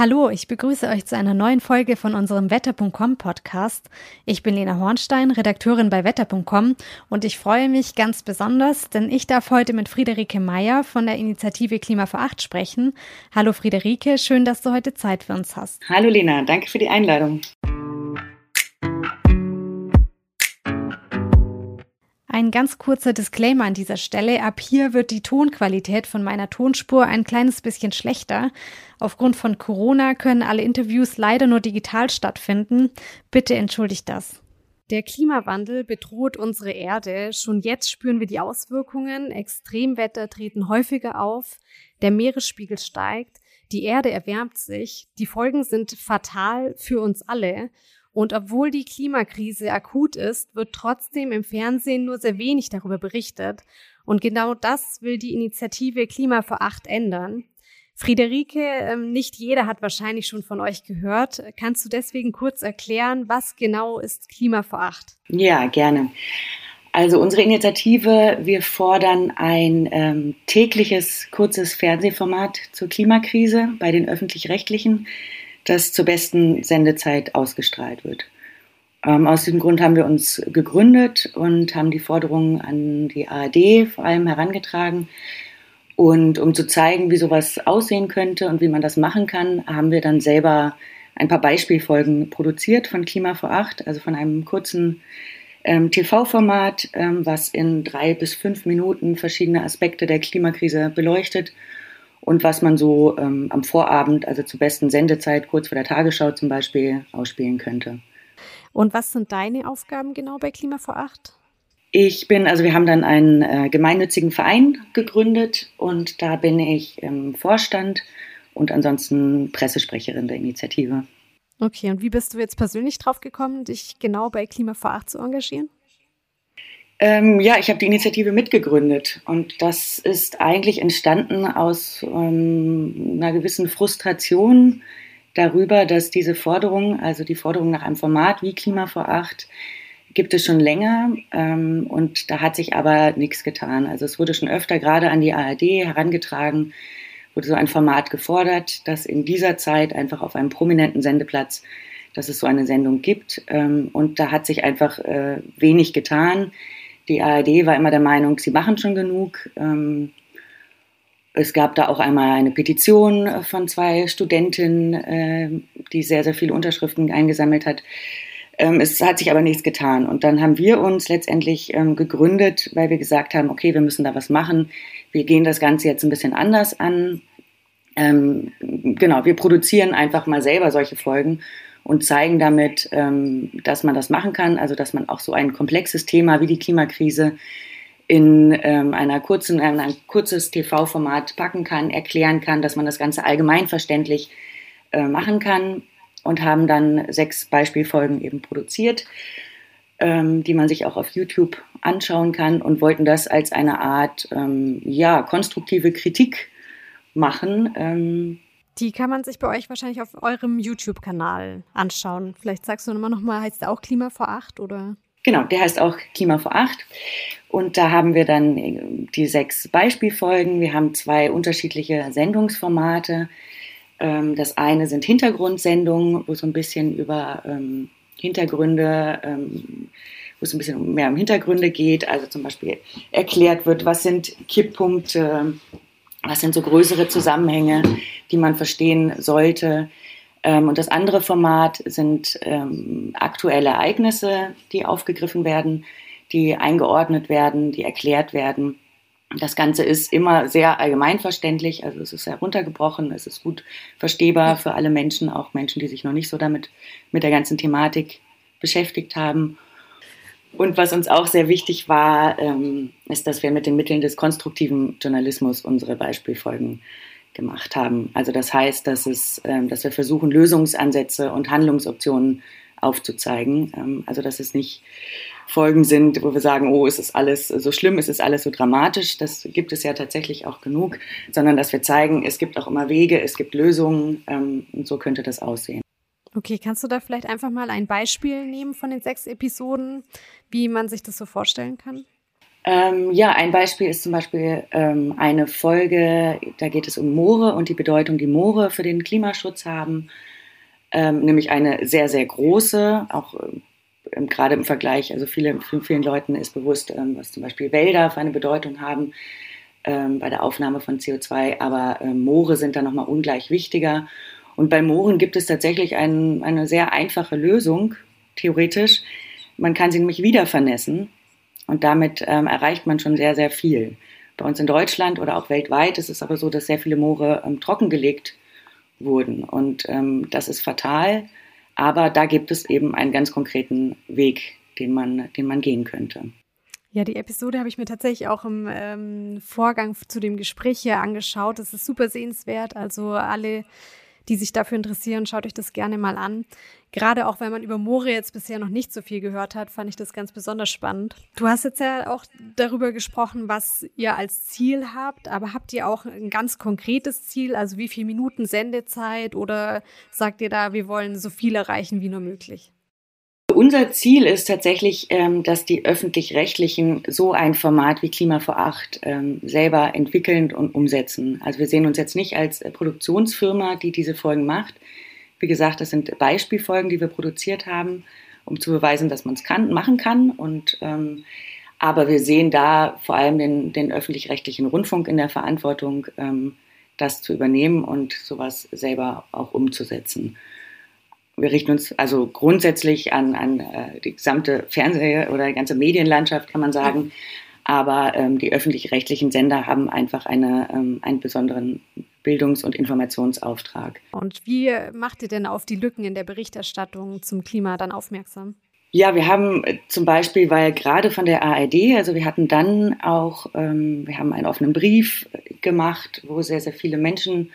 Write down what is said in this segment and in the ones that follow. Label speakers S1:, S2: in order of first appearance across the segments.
S1: Hallo, ich begrüße euch zu einer neuen Folge von unserem Wetter.com Podcast. Ich bin Lena Hornstein, Redakteurin bei Wetter.com und ich freue mich ganz besonders, denn ich darf heute mit Friederike Meyer von der Initiative Klima vor Acht sprechen. Hallo Friederike, schön, dass du heute Zeit für uns hast.
S2: Hallo Lena, danke für die Einladung.
S1: Ein ganz kurzer Disclaimer an dieser Stelle. Ab hier wird die Tonqualität von meiner Tonspur ein kleines bisschen schlechter. Aufgrund von Corona können alle Interviews leider nur digital stattfinden. Bitte entschuldigt das. Der Klimawandel bedroht unsere Erde. Schon jetzt spüren wir die Auswirkungen. Extremwetter treten häufiger auf. Der Meeresspiegel steigt. Die Erde erwärmt sich. Die Folgen sind fatal für uns alle. Und obwohl die Klimakrise akut ist, wird trotzdem im Fernsehen nur sehr wenig darüber berichtet. Und genau das will die Initiative Klima vor Acht ändern. Friederike, ähm, nicht jeder hat wahrscheinlich schon von euch gehört. Kannst du deswegen kurz erklären, was genau ist Klima vor Acht?
S2: Ja, gerne. Also unsere Initiative, wir fordern ein ähm, tägliches kurzes Fernsehformat zur Klimakrise bei den öffentlich-rechtlichen das zur besten Sendezeit ausgestrahlt wird. Ähm, aus diesem Grund haben wir uns gegründet und haben die Forderungen an die ARD vor allem herangetragen. Und um zu zeigen, wie sowas aussehen könnte und wie man das machen kann, haben wir dann selber ein paar Beispielfolgen produziert von Klima vor Acht, also von einem kurzen ähm, TV-Format, ähm, was in drei bis fünf Minuten verschiedene Aspekte der Klimakrise beleuchtet und was man so ähm, am Vorabend, also zur besten Sendezeit, kurz vor der Tagesschau zum Beispiel, ausspielen könnte.
S1: Und was sind deine Aufgaben genau bei Klima vor Acht?
S2: Ich bin, also wir haben dann einen äh, gemeinnützigen Verein gegründet und da bin ich im Vorstand und ansonsten Pressesprecherin der Initiative.
S1: Okay, und wie bist du jetzt persönlich drauf gekommen, dich genau bei Klima vor Acht zu engagieren?
S2: Ähm, ja, ich habe die Initiative mitgegründet und das ist eigentlich entstanden aus ähm, einer gewissen Frustration darüber, dass diese Forderung, also die Forderung nach einem Format wie Klima vor Acht, gibt es schon länger ähm, und da hat sich aber nichts getan. Also es wurde schon öfter gerade an die ARD herangetragen, wurde so ein Format gefordert, dass in dieser Zeit einfach auf einem prominenten Sendeplatz, dass es so eine Sendung gibt ähm, und da hat sich einfach äh, wenig getan. Die ARD war immer der Meinung, sie machen schon genug. Ähm, es gab da auch einmal eine Petition von zwei Studentinnen, äh, die sehr, sehr viele Unterschriften eingesammelt hat. Ähm, es hat sich aber nichts getan. Und dann haben wir uns letztendlich ähm, gegründet, weil wir gesagt haben, okay, wir müssen da was machen. Wir gehen das Ganze jetzt ein bisschen anders an. genau, wir produzieren einfach mal selber solche Folgen und zeigen damit, ähm, dass man das machen kann, also dass man auch so ein komplexes Thema wie die Klimakrise in ähm, einer kurzen, in ein kurzes TV-Format packen kann, erklären kann, dass man das Ganze allgemeinverständlich äh, machen kann und haben dann sechs Beispielfolgen eben produziert, ähm, die man sich auch auf YouTube anschauen kann und wollten das als eine Art ja konstruktive Kritik machen
S1: die kann man sich bei euch wahrscheinlich auf eurem YouTube-Kanal anschauen. Vielleicht sagst du immer noch mal, heißt der auch Klima vor acht oder?
S2: Genau, der heißt auch Klima vor acht. Und da haben wir dann äh, die sechs Beispielfolgen. Wir haben zwei unterschiedliche Sendungsformate. Ähm, das eine sind Hintergrundsendungen, wo so ein bisschen über ähm, Hintergründe, ähm, wo es ein bisschen mehr um Hintergründe geht. Also zum Beispiel erklärt wird, was sind Kipppunkte, was sind so größere Zusammenhänge, die man verstehen sollte. Ähm, und das andere Format sind ähm, aktuelle Ereignisse, die aufgegriffen werden, die eingeordnet werden, die erklärt werden. Das Ganze ist immer sehr allgemeinverständlich, also es ist sehr runtergebrochen, es ist gut verstehbar für alle Menschen, auch Menschen, die sich noch nicht so damit mit der ganzen Thematik beschäftigt haben. Und was uns auch sehr wichtig war, ähm, ist, dass wir mit den Mitteln des konstruktiven Journalismus unsere Beispielfolgen gemacht haben. Also das heißt, dass, es, ähm, dass wir versuchen, Lösungsansätze und Handlungsoptionen aufzuzeigen. Ähm, also dass es nicht Folgen sind, wo wir sagen, oh, es ist alles so schlimm, es ist alles so dramatisch. Das gibt es ja tatsächlich auch genug, sondern dass wir zeigen, es gibt auch immer Wege, es gibt Lösungen und so könnte das aussehen.
S1: Okay, kannst du da vielleicht einfach mal ein Beispiel nehmen von den sechs Episoden, wie man sich das so vorstellen kann?
S2: Ähm, ja, ein Beispiel ist zum Beispiel ähm, eine Folge, da geht es um Moore und die Bedeutung, die Moore für den Klimaschutz haben. Ähm, nämlich eine sehr, sehr große, auch ähm, gerade im Vergleich, also viele, vielen Leuten ist bewusst, ähm, was zum Beispiel Wälder für eine Bedeutung haben ähm, bei der Aufnahme von CO2, aber Moore sind da nochmal ungleich wichtiger. Und bei Mooren gibt es tatsächlich ein, eine sehr einfache Lösung, theoretisch. Man kann sie nämlich wieder vernässen und damit ähm, erreicht man schon sehr, sehr viel. Bei uns in Deutschland oder auch weltweit ist es aber so, dass sehr viele Moore ähm, trockengelegt wurden. Und ähm, das ist fatal. Aber da gibt es eben einen ganz konkreten Weg, den man, den man gehen könnte.
S1: Ja, die Episode habe ich mir tatsächlich auch im ähm, Vorgang zu dem Gespräch hier angeschaut. Das ist super sehenswert. Also alle die sich dafür interessieren, schaut euch das gerne mal an. Gerade auch, wenn man über Moore jetzt bisher noch nicht so viel gehört hat, fand ich das ganz besonders spannend. Du hast jetzt ja auch darüber gesprochen, was ihr als Ziel habt, aber habt ihr auch ein ganz konkretes Ziel, also wie viel Minuten Sendezeit oder sagt ihr da, wir wollen so viel erreichen wie nur möglich?
S2: Unser Ziel ist tatsächlich, ähm, dass die öffentlich-rechtlichen so ein Format wie Klima vor Acht ähm, selber entwickeln und umsetzen. Also wir sehen uns jetzt nicht als Produktionsfirma, die diese Folgen macht. Wie gesagt, das sind Beispielfolgen, die wir produziert haben, um zu beweisen, dass man es kann, machen kann. Und, ähm, aber wir sehen da vor allem den, den öffentlich-rechtlichen Rundfunk in der Verantwortung, das zu übernehmen und sowas selber auch umzusetzen wir richten uns also grundsätzlich an, an äh, die gesamte Fernseh- oder die ganze Medienlandschaft, kann man sagen. Aber ähm, die öffentlich-rechtlichen Sender haben einfach eine, ähm, einen besonderen Bildungs- und Informationsauftrag.
S1: Und wie macht ihr denn auf die Lücken in der Berichterstattung zum Klima dann aufmerksam?
S2: Ja, wir haben äh, zum Beispiel, weil gerade von der ARD, also wir hatten dann auch, ähm, wir haben einen offenen Brief gemacht, wo sehr, sehr viele Menschen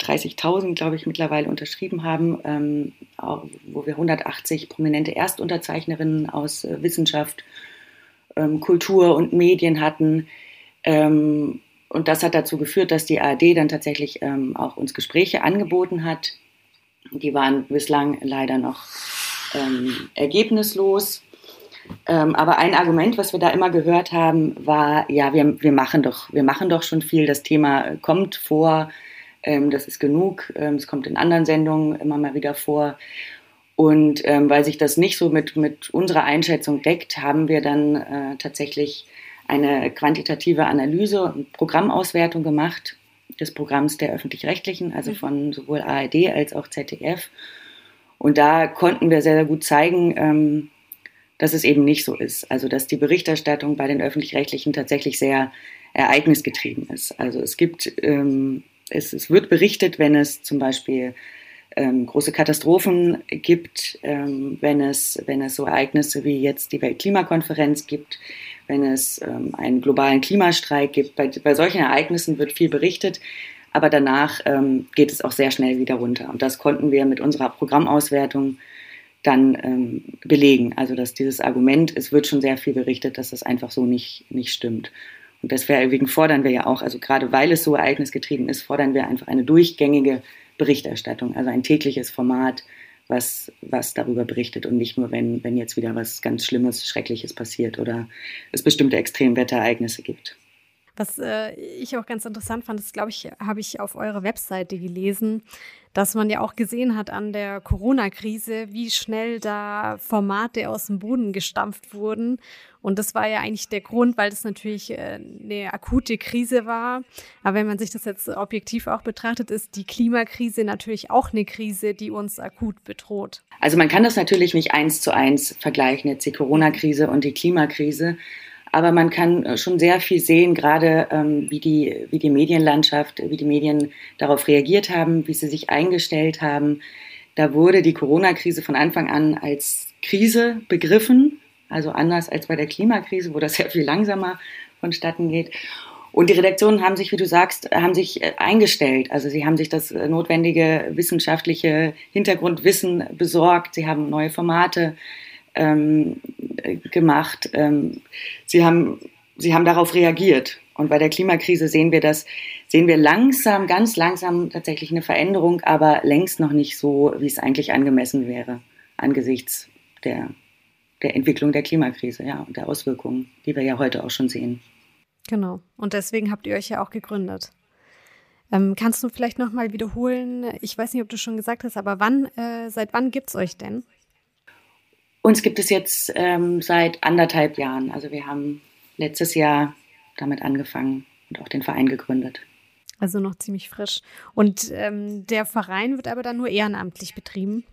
S2: 30.000, glaube ich, mittlerweile unterschrieben haben, ähm, wo wir 180 prominente Erstunterzeichnerinnen aus äh, Wissenschaft, ähm, Kultur und Medien hatten. Ähm, und das hat dazu geführt, dass die ARD dann tatsächlich ähm, auch uns Gespräche angeboten hat. Die waren bislang leider noch ähm, ergebnislos. Ähm, aber ein Argument, was wir da immer gehört haben, war, ja, wir, wir, machen doch, wir machen doch schon viel, das Thema kommt vor, ähm, das ist genug. Ähm, es kommt in anderen Sendungen immer mal wieder vor. Und ähm, weil sich das nicht so mit, mit unserer Einschätzung deckt, haben wir dann äh, tatsächlich eine quantitative Analyse und Programmauswertung gemacht des Programms der öffentlich-rechtlichen, also mhm. von sowohl ARD als auch ZDF. Und da konnten wir sehr, sehr gut zeigen, ähm, dass es eben nicht so ist. Also dass die Berichterstattung bei den öffentlich-rechtlichen tatsächlich sehr ereignisgetrieben ist. Also es gibt ähm, es, es wird berichtet, wenn es zum Beispiel ähm, große Katastrophen gibt, ähm, wenn, es, wenn es so Ereignisse wie jetzt die Weltklimakonferenz gibt, wenn es ähm, einen globalen Klimastreik gibt. Bei, bei solchen Ereignissen wird viel berichtet, aber danach ähm, geht es auch sehr schnell wieder runter. Und das konnten wir mit unserer Programmauswertung dann ähm, belegen. Also dass dieses Argument, es wird schon sehr viel berichtet, dass das einfach so nicht, nicht stimmt. Und deswegen fordern wir ja auch, also gerade weil es so ereignisgetrieben ist, fordern wir einfach eine durchgängige Berichterstattung, also ein tägliches Format, was, was darüber berichtet und nicht nur, wenn, wenn jetzt wieder was ganz Schlimmes, Schreckliches passiert oder es bestimmte Extremwetterereignisse gibt.
S1: Was äh, ich auch ganz interessant fand, das glaube ich, habe ich auf eurer Webseite gelesen, dass man ja auch gesehen hat an der Corona-Krise, wie schnell da Formate aus dem Boden gestampft wurden. Und das war ja eigentlich der Grund, weil das natürlich äh, eine akute Krise war. Aber wenn man sich das jetzt objektiv auch betrachtet, ist die Klimakrise natürlich auch eine Krise, die uns akut bedroht.
S2: Also man kann das natürlich nicht eins zu eins vergleichen, jetzt die Corona-Krise und die Klimakrise. Aber man kann äh, schon sehr viel sehen, gerade ähm, wie, die, wie die Medienlandschaft, wie die Medien darauf reagiert haben, wie sie sich eingestellt haben. Da wurde die Corona-Krise von Anfang an als Krise begriffen, also anders als bei der Klimakrise, wo das sehr viel langsamer vonstatten geht. Und die Redaktionen haben sich, wie du sagst, haben sich äh, eingestellt. Also sie haben sich das äh, notwendige wissenschaftliche Hintergrundwissen besorgt. Sie haben neue Formate ähm, gemacht. Ähm, sie, haben, sie haben darauf reagiert. Und bei der Klimakrise sehen wir das, sehen wir langsam, ganz langsam tatsächlich eine Veränderung, aber längst noch nicht so, wie es eigentlich angemessen wäre, angesichts der der Entwicklung der Klimakrise, ja, und der Auswirkungen, die wir ja heute auch schon sehen.
S1: Genau. Und deswegen habt ihr euch ja auch gegründet. Ähm, kannst du vielleicht nochmal wiederholen? Ich weiß nicht, ob du schon gesagt hast, aber wann, äh, seit wann gibt es euch denn?
S2: Uns gibt es jetzt ähm, seit anderthalb Jahren. Also wir haben letztes Jahr damit angefangen und auch den Verein gegründet.
S1: Also noch ziemlich frisch. Und ähm, der Verein wird aber dann nur ehrenamtlich betrieben?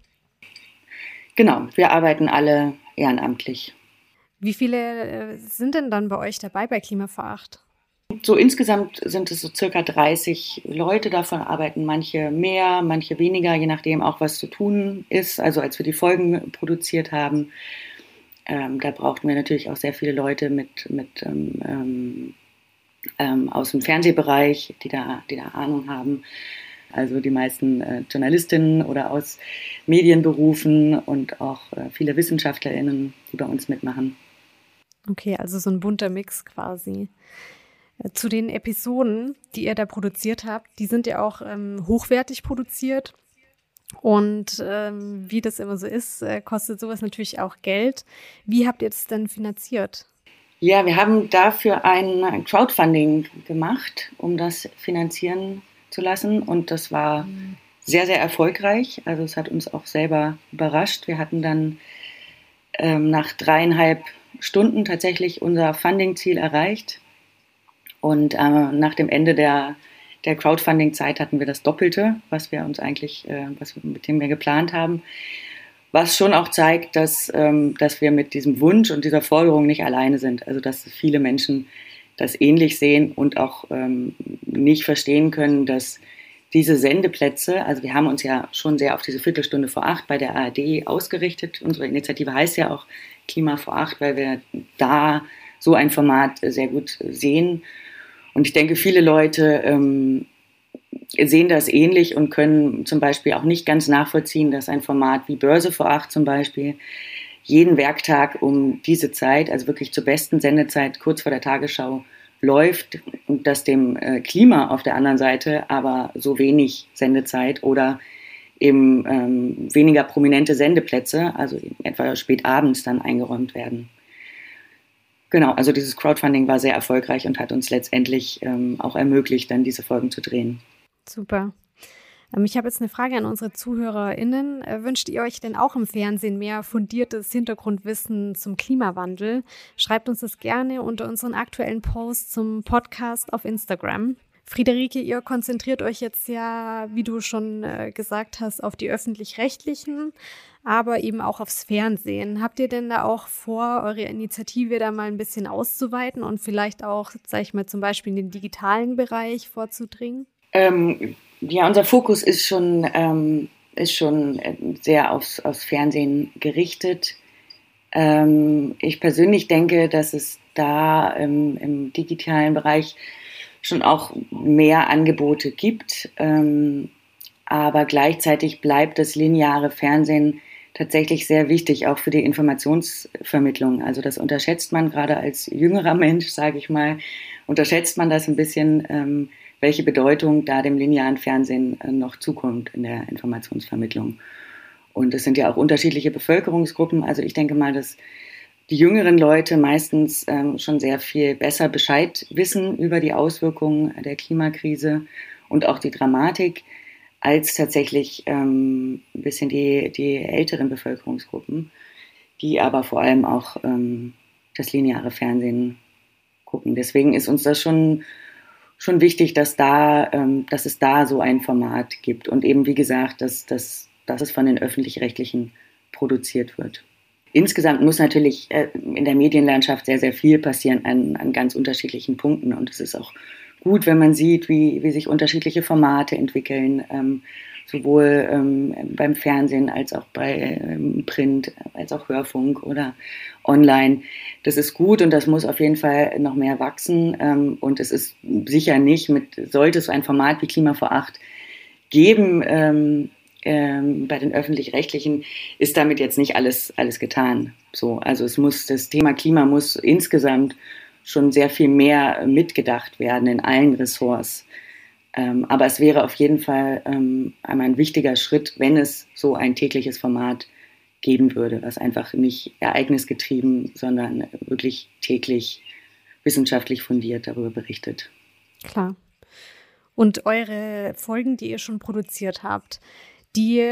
S2: Genau, wir arbeiten alle ehrenamtlich.
S1: Wie viele äh, sind denn dann bei euch dabei bei Klima vor Acht?
S2: So insgesamt sind es so circa 30 Leute. Davon arbeiten manche mehr, manche weniger, je nachdem auch, was zu tun ist. Also als wir die Folgen produziert haben, ähm, da brauchten wir natürlich auch sehr viele Leute mit, mit ähm, ähm, aus dem Fernsehbereich, die da, die da Ahnung haben. Also die meisten äh, Journalistinnen oder aus Medienberufen und auch äh, viele WissenschaftlerInnen, die bei uns mitmachen.
S1: Okay, also so ein bunter Mix quasi. Zu den Episoden, die ihr da produziert habt, die sind ja auch ähm, hochwertig produziert. Und ähm, wie das immer so ist, äh, kostet sowas natürlich auch Geld. Wie habt ihr das denn finanziert?
S2: Ja, wir haben dafür ein Crowdfunding gemacht, um das finanzieren zu lassen. Und das war sehr, sehr erfolgreich. Also es hat uns auch selber überrascht. Wir hatten dann ähm, nach dreieinhalb Stunden tatsächlich unser Funding-Ziel erreicht. Und äh, nach dem Ende der, der Crowdfunding-Zeit hatten wir das Doppelte, was wir uns eigentlich, äh, was, mit dem wir geplant haben. Was schon auch zeigt, dass, ähm, dass wir mit diesem Wunsch und dieser Forderung nicht alleine sind. Also dass viele Menschen das ähnlich sehen und auch ähm, nicht verstehen können, dass diese Sendeplätze, also wir haben uns ja schon sehr auf diese Viertelstunde vor acht bei der ARD ausgerichtet. Unsere Initiative heißt ja auch Klima vor acht, weil wir da so ein Format sehr gut sehen. Und ich denke, viele Leute ähm, sehen das ähnlich und können zum Beispiel auch nicht ganz nachvollziehen, dass ein Format wie Börse vor acht zum Beispiel jeden Werktag um diese Zeit, also wirklich zur besten Sendezeit kurz vor der Tagesschau, läuft und dass dem äh, Klima auf der anderen Seite aber so wenig Sendezeit oder eben ähm, weniger prominente Sendeplätze, also etwa spät abends dann eingeräumt werden. Genau, also dieses Crowdfunding war sehr erfolgreich und hat uns letztendlich ähm, auch ermöglicht, dann diese Folgen zu drehen.
S1: Super. Ähm, ich habe jetzt eine Frage an unsere ZuhörerInnen. Äh, wünscht ihr euch denn auch im Fernsehen mehr fundiertes Hintergrundwissen zum Klimawandel? Schreibt uns das gerne unter unseren aktuellen Posts zum Podcast auf Instagram. Friederike, ihr konzentriert euch jetzt ja, wie du schon äh, gesagt hast, auf die öffentlich-rechtlichen, aber eben auch aufs Fernsehen. Habt ihr denn da auch vor, eure Initiative da mal ein bisschen auszuweiten und vielleicht auch, sag ich mal, zum Beispiel in den digitalen Bereich vorzudringen?
S2: Ähm, ja, unser Fokus ist schon, ähm, ist schon äh, sehr aufs, aufs Fernsehen gerichtet. Ähm, ich persönlich denke, dass es da im, im, digitalen Bereich schon auch mehr Angebote gibt. Ähm, aber gleichzeitig bleibt das lineare Fernsehen tatsächlich sehr wichtig, auch für die Informationsvermittlung. Also das unterschätzt man gerade als jüngerer Mensch, sage ich mal, unterschätzt man das ein bisschen, ähm, welche Bedeutung da dem linearen Fernsehen äh, noch zukommt in der Informationsvermittlung. Und es sind ja auch unterschiedliche Bevölkerungsgruppen. Also ich denke mal, dass die jüngeren Leute meistens ähm, schon sehr viel besser Bescheid wissen über die Auswirkungen der Klimakrise und auch die Dramatik als tatsächlich ähm, ein bisschen die, die älteren Bevölkerungsgruppen, die aber vor allem auch ähm, das lineare Fernsehen gucken. Deswegen ist uns das schon schon wichtig, dass da, ähm, dass es da so ein Format gibt und eben wie gesagt, dass, dass, dass es von den öffentlich-rechtlichen produziert wird. Insgesamt muss natürlich äh, in der Medienlandschaft sehr, sehr viel passieren an, an ganz unterschiedlichen Punkten und es ist auch gut, wenn man sieht, wie, wie sich unterschiedliche Formate entwickeln. Ähm, sowohl ähm, beim Fernsehen als auch bei ähm, Print, als auch Hörfunk oder online. Das ist gut und das muss auf jeden Fall noch mehr wachsen. Ähm, und es ist sicher nicht mit, sollte es ein Format wie Klima vor acht geben, ähm, bei den öffentlich-rechtlichen ist damit jetzt nicht alles, alles getan. So, also es muss, das Thema Klima muss insgesamt schon sehr viel mehr mitgedacht werden in allen Ressorts. Ähm, aber es wäre auf jeden Fall ähm, einmal ein wichtiger Schritt, wenn es so ein tägliches Format geben würde, was einfach nicht ereignisgetrieben, sondern wirklich täglich wissenschaftlich fundiert darüber berichtet.
S1: Klar. Und eure Folgen, die ihr schon produziert habt, die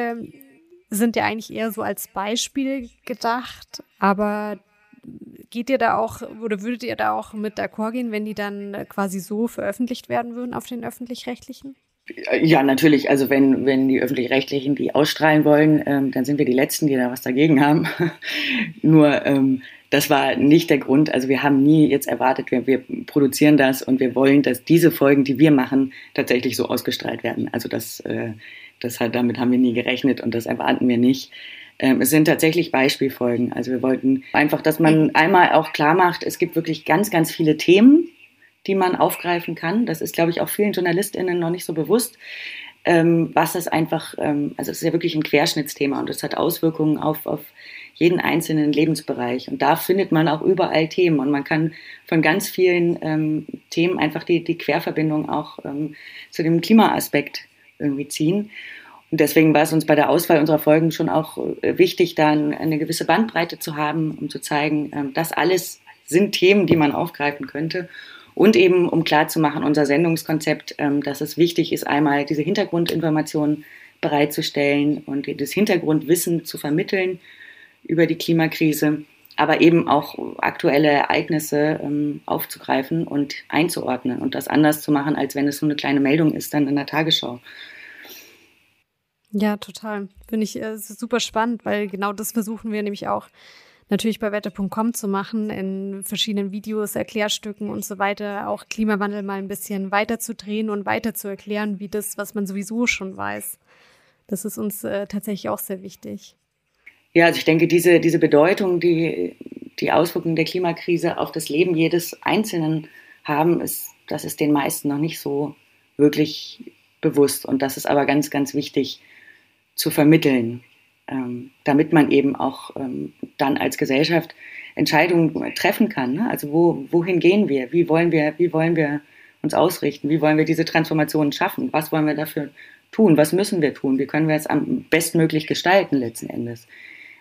S1: sind ja eigentlich eher so als Beispiel gedacht, aber geht ihr da auch oder würdet ihr da auch mit d'accord gehen, wenn die dann quasi so veröffentlicht werden würden auf den öffentlich-rechtlichen?
S2: Ja, natürlich. Also wenn, wenn die öffentlich-rechtlichen die ausstrahlen wollen, ähm, dann sind wir die Letzten, die da was dagegen haben. Nur ähm, das war nicht der Grund. Also wir haben nie jetzt erwartet, wir, wir produzieren das und wir wollen, dass diese Folgen, die wir machen, tatsächlich so ausgestrahlt werden. Also das, äh, das hat, damit haben wir nie gerechnet und das erwarten wir nicht. Ähm, es sind tatsächlich Beispielfolgen. Also wir wollten einfach, dass man einmal auch klar macht, es gibt wirklich ganz, ganz viele Themen, die man aufgreifen kann. Das ist, glaube ich, auch vielen JournalistInnen noch nicht so bewusst, ähm, was das einfach, ähm, also es ist ja wirklich ein Querschnittsthema und es hat Auswirkungen auf, auf jeden einzelnen Lebensbereich. Und da findet man auch überall Themen und man kann von ganz vielen ähm, Themen einfach die, die Querverbindung auch ähm, zu dem Klimaaspekt irgendwie ziehen. Und deswegen war es uns bei der Auswahl unserer Folgen schon auch äh, wichtig, da eine gewisse Bandbreite zu haben, um zu zeigen, ähm, das alles sind Themen, die man aufgreifen könnte. Und eben, um klarzumachen, unser Sendungskonzept, ähm, dass es wichtig ist, einmal diese Hintergrundinformationen bereitzustellen und das Hintergrundwissen zu vermitteln über die Klimakrise, aber eben auch aktuelle Ereignisse ähm, aufzugreifen und einzuordnen und das anders zu machen, als wenn es so eine kleine Meldung ist dann in der Tagesschau.
S1: Ja, total. Finde ich äh, super spannend, weil genau das versuchen wir nämlich auch natürlich bei wetter.com zu machen, in verschiedenen Videos, Erklärstücken und so weiter, auch Klimawandel mal ein bisschen weiter zu drehen und weiter zu erklären, wie das, was man sowieso schon weiß. Das ist uns äh, tatsächlich auch sehr wichtig.
S2: Ja, also ich denke, diese, diese Bedeutung, die die Auswirkungen der Klimakrise auf das Leben jedes Einzelnen haben, ist, das ist den meisten noch nicht so wirklich bewusst. Und das ist aber ganz, ganz wichtig zu vermitteln ähm, damit man eben auch ähm, dann als Gesellschaft Entscheidungen treffen kann. Ne? Also wo, wohin gehen wir? Wie wollen wir, wie wollen wir uns ausrichten? Wie wollen wir diese Transformation schaffen? Was wollen wir dafür tun? Was müssen wir tun? Wie können wir es am bestmöglich gestalten letzten Endes?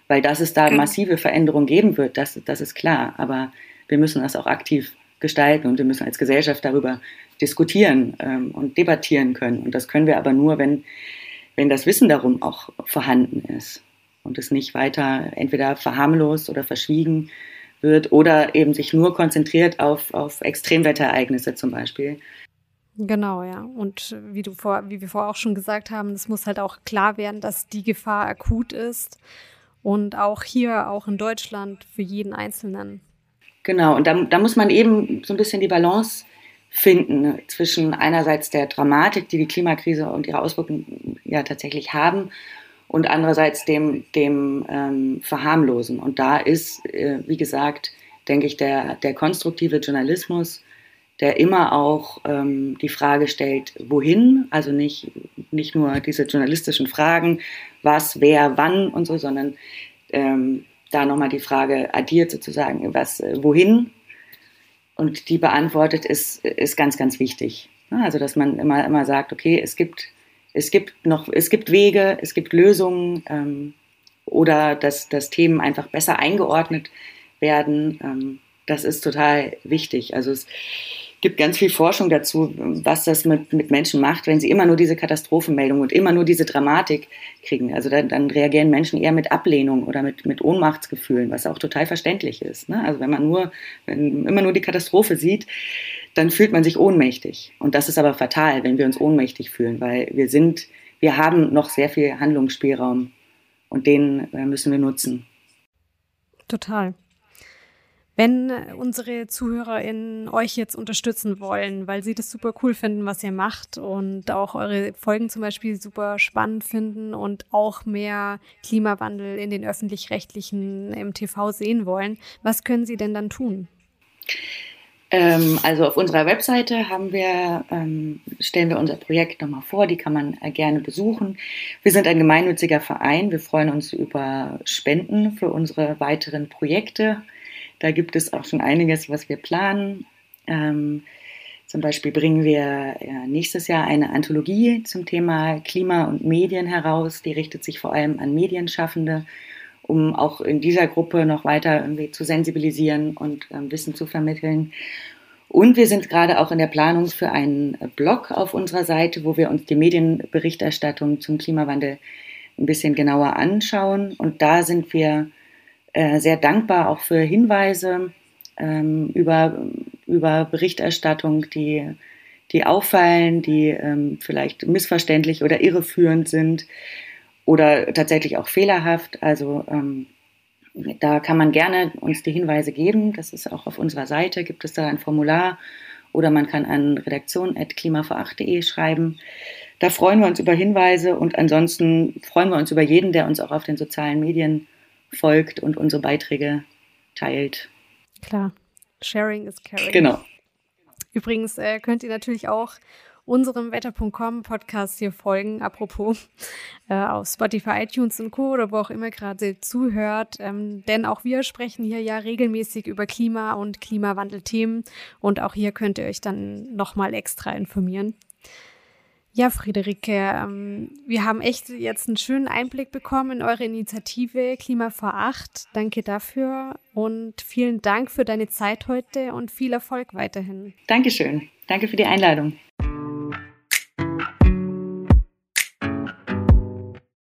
S2: Weil dass es da massive Veränderungen geben wird, das, das ist klar. Aber wir müssen das auch aktiv gestalten und wir müssen als Gesellschaft darüber diskutieren ähm, und debattieren können. Und das können wir aber nur, wenn wenn das Wissen darum auch vorhanden ist und es nicht weiter entweder verharmlost oder verschwiegen wird oder eben sich nur konzentriert auf, auf Extremwetterereignisse zum Beispiel.
S1: Genau, ja. Und wie du vor, wie wir vorher auch schon gesagt haben, es muss halt auch klar werden, dass die Gefahr akut ist und auch hier, auch in Deutschland, für jeden Einzelnen.
S2: Genau, und da, da muss man eben so ein bisschen die Balance finden zwischen einerseits der Dramatik, die die Klimakrise und ihre Auswirkungen ja tatsächlich haben, und andererseits dem, dem ähm, Verharmlosen. Und da ist, äh, wie gesagt, denke ich, der, der konstruktive Journalismus, der immer auch ähm, die Frage stellt, wohin, also nicht, nicht nur diese journalistischen Fragen, was, wer, wann und so, sondern ähm, da nochmal die Frage addiert sozusagen, was, äh, wohin und die beantwortet, ist, ist ganz, ganz wichtig. Also, dass man immer, immer sagt, okay, es gibt, es gibt noch, es gibt Wege, es gibt Lösungen ähm, oder dass, dass Themen einfach besser eingeordnet werden. Ähm, das ist total wichtig. Also es, gibt ganz viel Forschung dazu, was das mit, mit Menschen macht, wenn sie immer nur diese Katastrophenmeldung und immer nur diese Dramatik kriegen. Also dann, dann reagieren Menschen eher mit Ablehnung oder mit, mit Ohnmachtsgefühlen, was auch total verständlich ist. Ne? Also wenn man nur, wenn immer nur die Katastrophe sieht, dann fühlt man sich ohnmächtig. Und das ist aber fatal, wenn wir uns ohnmächtig fühlen, weil wir sind, wir haben noch sehr viel Handlungsspielraum und den äh, müssen wir nutzen.
S1: Total. Wenn unsere ZuhörerInnen euch jetzt unterstützen wollen, weil sie das super cool finden, was ihr macht und auch eure Folgen zum Beispiel super spannend finden und auch mehr Klimawandel in den öffentlich-rechtlichen im TV sehen wollen, was können sie denn dann tun?
S2: Ähm, also auf unserer Webseite haben wir, ähm, stellen wir unser Projekt nochmal vor, die kann man äh, gerne besuchen. Wir sind ein gemeinnütziger Verein, wir freuen uns über Spenden für unsere weiteren Projekte. Da gibt es auch schon einiges, was wir planen. Ähm, zum Beispiel bringen wir ja, nächstes Jahr eine Anthologie zum Thema Klima und Medien heraus. Die richtet sich vor allem an Medienschaffende um auch in dieser Gruppe noch weiter irgendwie zu sensibilisieren und ähm, Wissen zu vermitteln. Und wir sind gerade auch in der Planung für einen Blog auf unserer Seite, wo wir uns die Medienberichterstattung zum Klimawandel ein bisschen genauer anschauen. Und da sind wir äh, sehr dankbar auch für Hinweise ähm, über, über Berichterstattung, die, die auffallen, die ähm, vielleicht missverständlich oder irreführend sind oder tatsächlich auch fehlerhaft. Also ähm, da kann man gerne uns die Hinweise geben. Das ist auch auf unserer Seite, gibt es da ein Formular oder man kann an redaktion.klimavor8.de schreiben. Da freuen wir uns über Hinweise und ansonsten freuen wir uns über jeden, der uns auch auf den sozialen Medien folgt und unsere Beiträge teilt.
S1: Klar, Sharing is Caring.
S2: Genau.
S1: Übrigens äh, könnt ihr natürlich auch unserem Wetter.com Podcast hier folgen, apropos, äh, auf Spotify, iTunes und Co. oder wo auch immer gerade zuhört. Ähm, denn auch wir sprechen hier ja regelmäßig über Klima- und Klimawandelthemen und auch hier könnt ihr euch dann nochmal extra informieren. Ja, Friederike, ähm, wir haben echt jetzt einen schönen Einblick bekommen in eure Initiative Klima vor Acht. Danke dafür und vielen Dank für deine Zeit heute und viel Erfolg weiterhin.
S2: Dankeschön. Danke für die Einladung.